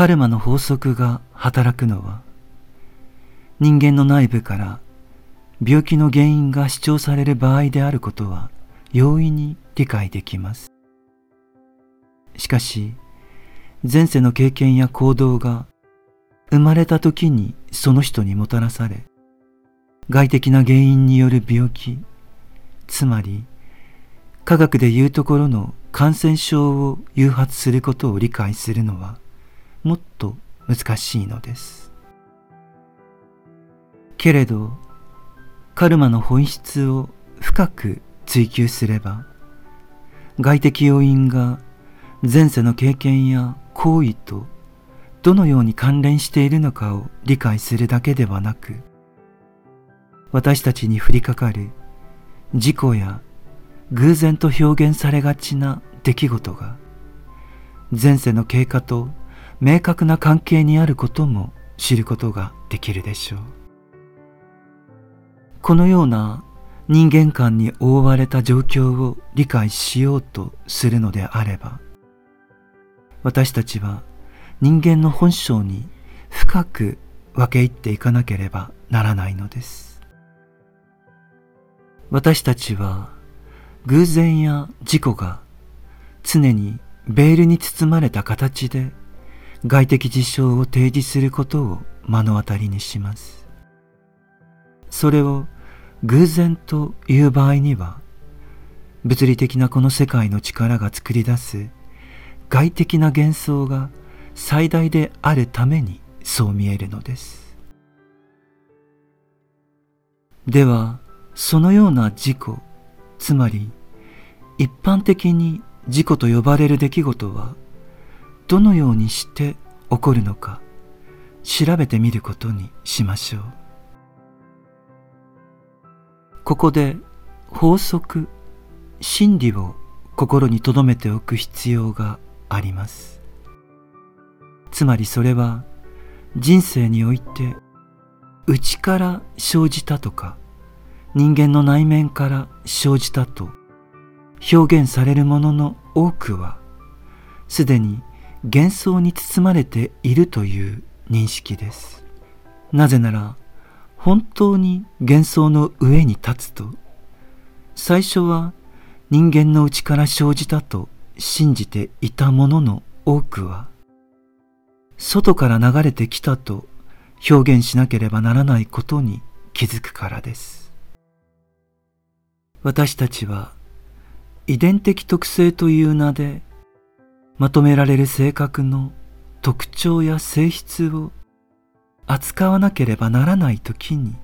カルマの法則が働くのは人間の内部から病気の原因が主張される場合であることは容易に理解できます。しかし、前世の経験や行動が生まれた時にその人にもたらされ、外的な原因による病気、つまり科学でいうところの感染症を誘発することを理解するのはもっと難しいのです。けれど、カルマの本質を深く追求すれば、外的要因が前世の経験や行為とどのように関連しているのかを理解するだけではなく、私たちに降りかかる事故や偶然と表現されがちな出来事が前世の経過と明確な関係にあることも知ることができるでしょう。このような人間観に覆われた状況を理解しようとするのであれば、私たちは人間の本性に深く分け入っていかなければならないのです。私たちは偶然や事故が常にベールに包まれた形で外的事象を提示することを目の当たりにします。それを偶然という場合には、物理的なこの世界の力が作り出す外的な幻想が最大であるためにそう見えるのです。では、そのような事故、つまり一般的に事故と呼ばれる出来事はどのようにして起こるのか調べてみることにしましょう。ここで法則、真理を心に留めておく必要があります。つまりそれは人生において内から生じたとか人間の内面から生じたと表現されるものの多くはすでに幻想に包まれているという認識です。なぜなら本当に幻想の上に立つと、最初は人間の内から生じたと信じていたものの多くは、外から流れてきたと表現しなければならないことに気づくからです。私たちは遺伝的特性という名でまとめられる性格の特徴や性質を扱わなければならない時に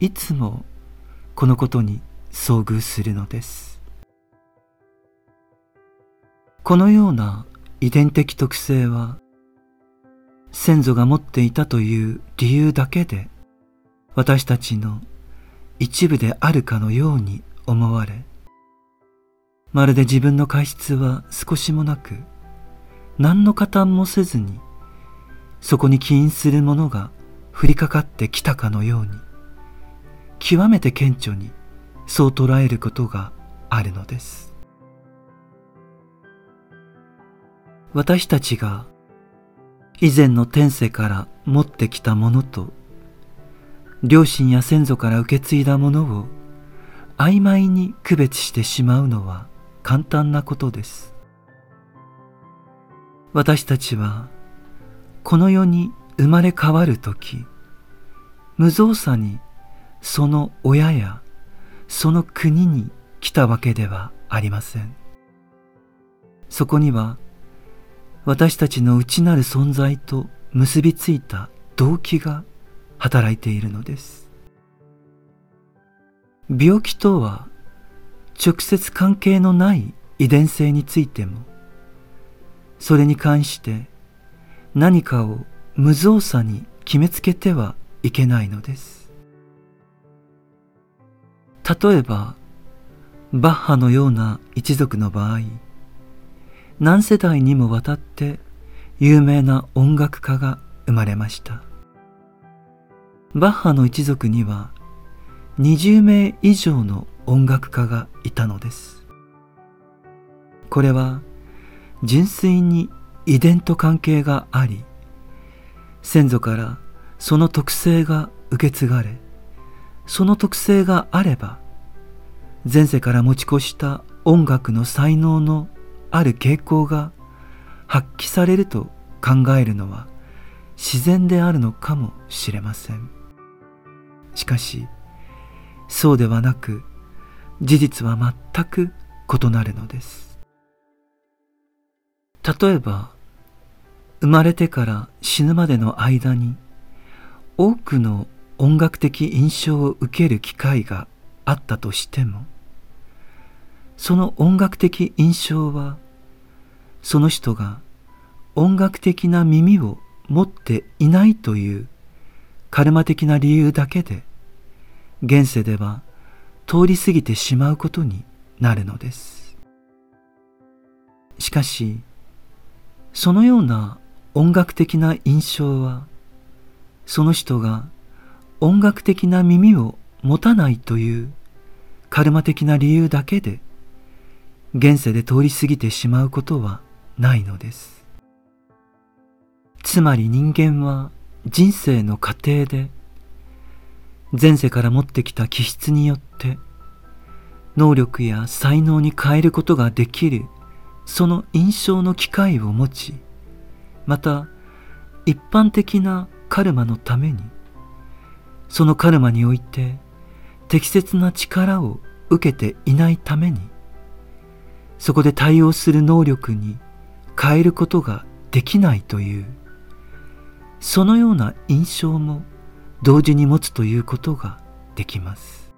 いつもこのことに遭遇するのです。このような遺伝的特性は先祖が持っていたという理由だけで私たちの一部であるかのように思われまるで自分の過失は少しもなく何の加担もせずにそこに起因するものが降りかかってきたかのように極めて顕著にそう捉えることがあるのです。私たちが以前の天世から持ってきたものと両親や先祖から受け継いだものを曖昧に区別してしまうのは簡単なことです私たちはこの世に生まれ変わるとき、無造作にその親やその国に来たわけではありません。そこには私たちの内なる存在と結びついた動機が働いているのです。病気とは直接関係のない遺伝性についてもそれに関して何かを無造作に決めつけてはいけないのです。例えば、バッハのような一族の場合、何世代にもわたって有名な音楽家が生まれました。バッハの一族には20名以上の音楽家がいたのです。これは純粋に遺伝と関係があり先祖からその特性が受け継がれその特性があれば前世から持ち越した音楽の才能のある傾向が発揮されると考えるのは自然であるのかもしれませんしかしそうではなく事実は全く異なるのです。例えば生まれてから死ぬまでの間に多くの音楽的印象を受ける機会があったとしてもその音楽的印象はその人が音楽的な耳を持っていないというカルマ的な理由だけで現世では通り過ぎてしまうことになるのです。しかしそのような音楽的な印象はその人が音楽的な耳を持たないというカルマ的な理由だけで現世で通り過ぎてしまうことはないのです。つまり人間は人生の過程で前世から持ってきた気質によって能力や才能に変えることができるその印象の機会を持ちまた一般的なカルマのためにそのカルマにおいて適切な力を受けていないためにそこで対応する能力に変えることができないというそのような印象も同時に持つということができます。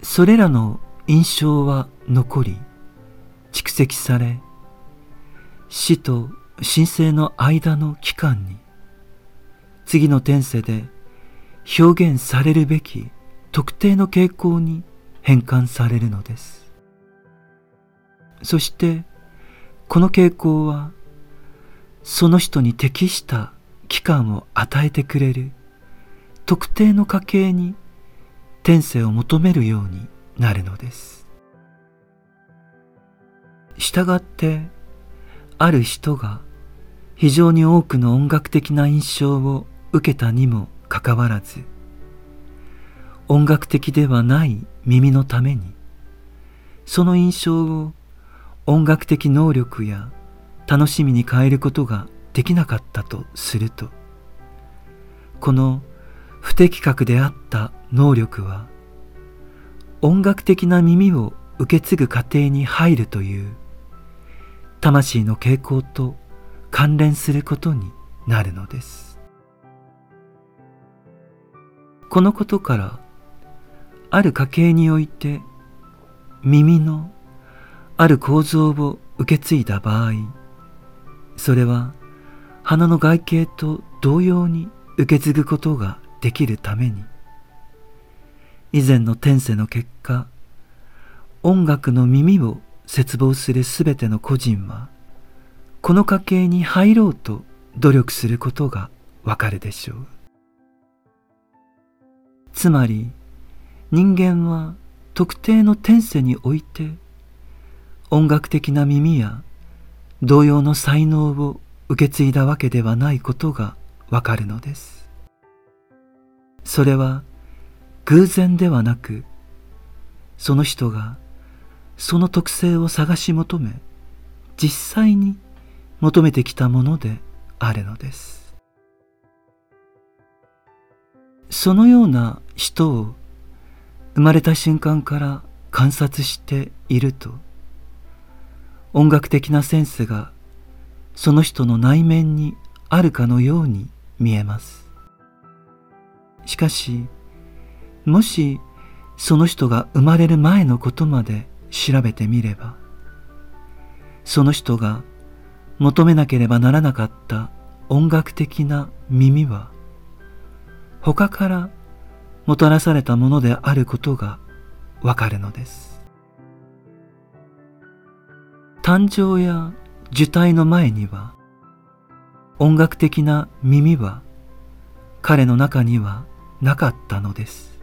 それらの印象は残り蓄積され死と神聖の間の期間に次の転世で表現されるべき特定の傾向に変換されるのです。そしてこの傾向はその人に適した期間を与えてくれる。特定の家系に転生を求めるようになるのです。したがってある人が非常に多くの音楽的な印象を受けたにもかかわらず音楽的ではない耳のためにその印象を音楽的能力や楽しみに変えることができなかったとするとこの不適格であった能力は音楽的な耳を受け継ぐ過程に入るという魂の傾向と関連することになるのです。このことからある家系において耳のある構造を受け継いだ場合それは花の外形と同様に受け継ぐことができるために以前の転世の結果音楽の耳を切望するすべての個人はこの家系に入ろうと努力することがわかるでしょう。つまり人間は特定の転世において音楽的な耳や同様の才能を受け継いだわけではないことがわかるのです。それは偶然ではなく、その人がその特性を探し求め、実際に求めてきたものであるのです。そのような人を生まれた瞬間から観察していると、音楽的なセンスがその人の内面にあるかのように見えます。しかし、もしその人が生まれる前のことまで調べてみれば、その人が求めなければならなかった音楽的な耳は、他からもたらされたものであることがわかるのです。誕生や受胎の前には音楽的な耳は彼の中にはなかったのです。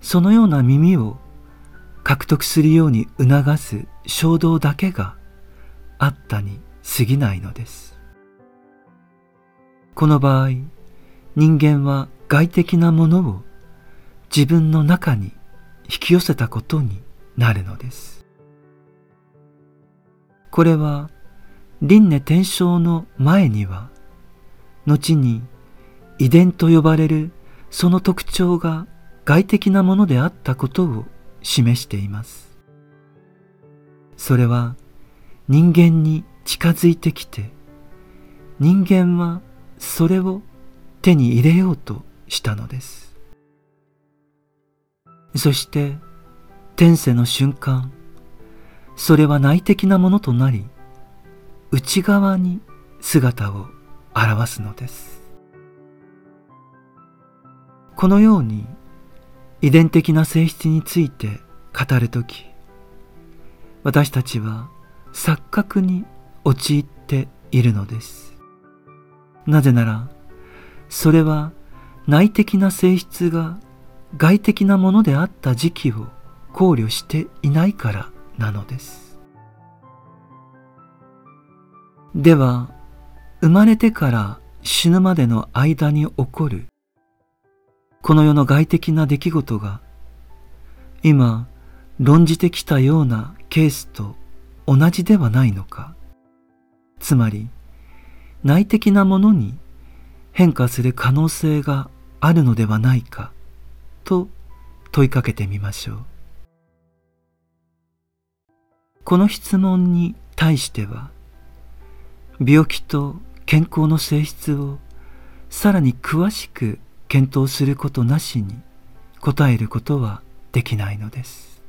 そのような耳を獲得するように促す衝動だけがあったに過ぎないのです。この場合、人間は外的なものを自分の中に引き寄せたことになるのです。これは輪廻転生の前には後に遺伝と呼ばれるその特徴が外的なものであったことを示しています。それは人間に近づいてきて人間はそれを手に入れようとしたのです。そして天世の瞬間、それは内的なものとなり、内側に姿を表すのです。このように遺伝的な性質について語るとき、私たちは錯覚に陥っているのです。なぜなら、それは内的な性質が外的なものであった時期を考慮していないからなのです。では、生まれてから死ぬまでの間に起こるこの世の外的な出来事が今論じてきたようなケースと同じではないのかつまり内的なものに変化する可能性があるのではないかと問いかけてみましょうこの質問に対しては病気と健康の性質をさらに詳しく検討することなしに答えることはできないのです。